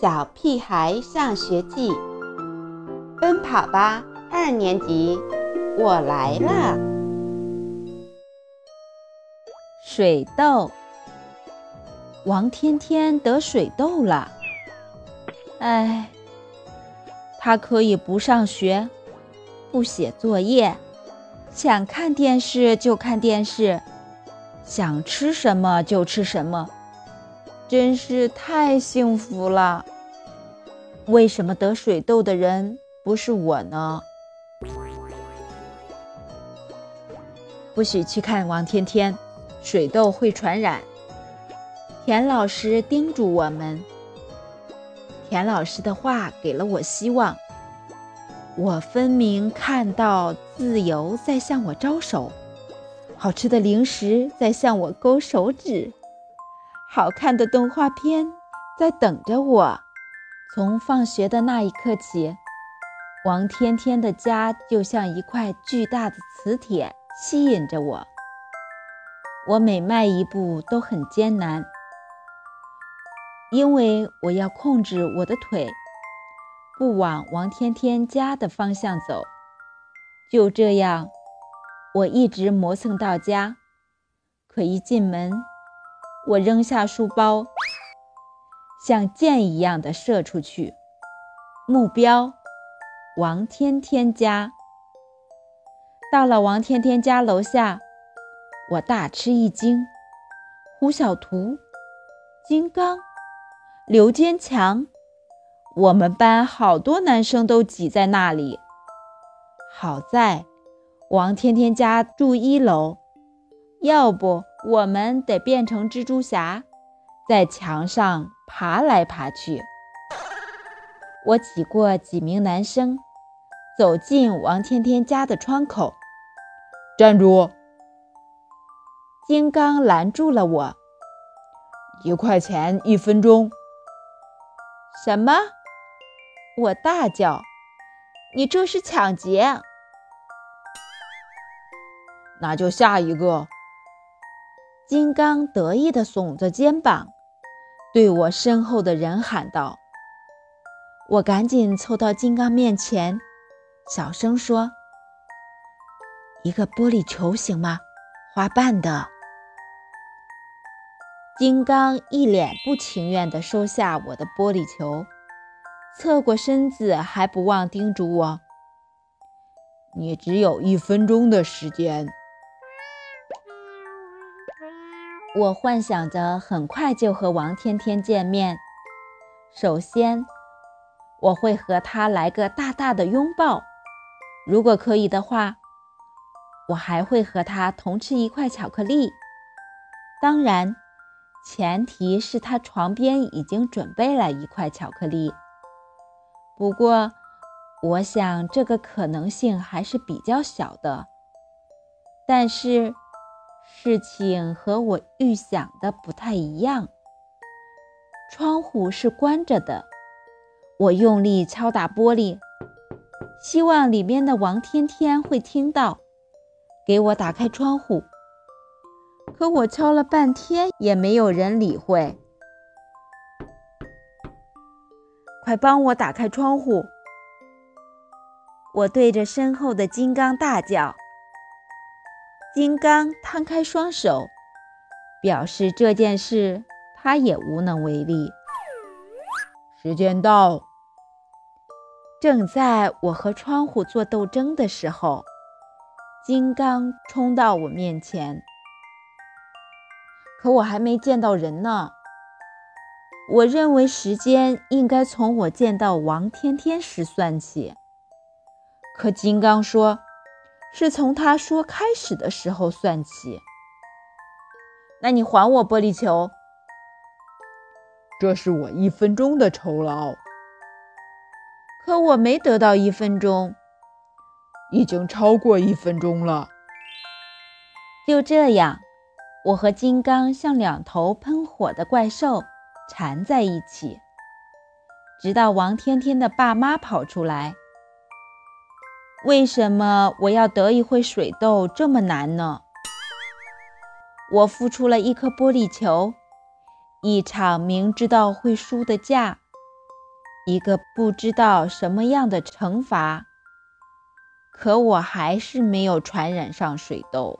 小屁孩上学记》，奔跑吧二年级，我来了。水痘，王天天得水痘了。哎，他可以不上学，不写作业，想看电视就看电视，想吃什么就吃什么。真是太幸福了！为什么得水痘的人不是我呢？不许去看王天天，水痘会传染。田老师叮嘱我们。田老师的话给了我希望。我分明看到自由在向我招手，好吃的零食在向我勾手指。好看的动画片在等着我。从放学的那一刻起，王天天的家就像一块巨大的磁铁，吸引着我。我每迈一步都很艰难，因为我要控制我的腿，不往王天天家的方向走。就这样，我一直磨蹭到家。可一进门，我扔下书包，像箭一样的射出去，目标王天天家。到了王天天家楼下，我大吃一惊：胡小图、金刚、刘坚强，我们班好多男生都挤在那里。好在王天天家住一楼，要不……我们得变成蜘蛛侠，在墙上爬来爬去。我挤过几名男生，走进王天天家的窗口。站住！金刚拦住了我。一块钱一分钟。什么？我大叫：“你这是抢劫！”那就下一个。金刚得意地耸着肩膀，对我身后的人喊道：“我赶紧凑到金刚面前，小声说：‘一个玻璃球行吗？花瓣的。’”金刚一脸不情愿地收下我的玻璃球，侧过身子，还不忘叮嘱我：“你只有一分钟的时间。”我幻想着很快就和王天天见面。首先，我会和他来个大大的拥抱。如果可以的话，我还会和他同吃一块巧克力。当然，前提是他床边已经准备了一块巧克力。不过，我想这个可能性还是比较小的。但是。事情和我预想的不太一样。窗户是关着的，我用力敲打玻璃，希望里面的王天天会听到，给我打开窗户。可我敲了半天也没有人理会。快帮我打开窗户！我对着身后的金刚大叫。金刚摊开双手，表示这件事他也无能为力。时间到。正在我和窗户做斗争的时候，金刚冲到我面前。可我还没见到人呢。我认为时间应该从我见到王天天时算起。可金刚说。是从他说开始的时候算起。那你还我玻璃球。这是我一分钟的酬劳。可我没得到一分钟，已经超过一分钟了。就这样，我和金刚像两头喷火的怪兽缠在一起，直到王天天的爸妈跑出来。为什么我要得一回水痘这么难呢？我付出了一颗玻璃球，一场明知道会输的架，一个不知道什么样的惩罚，可我还是没有传染上水痘。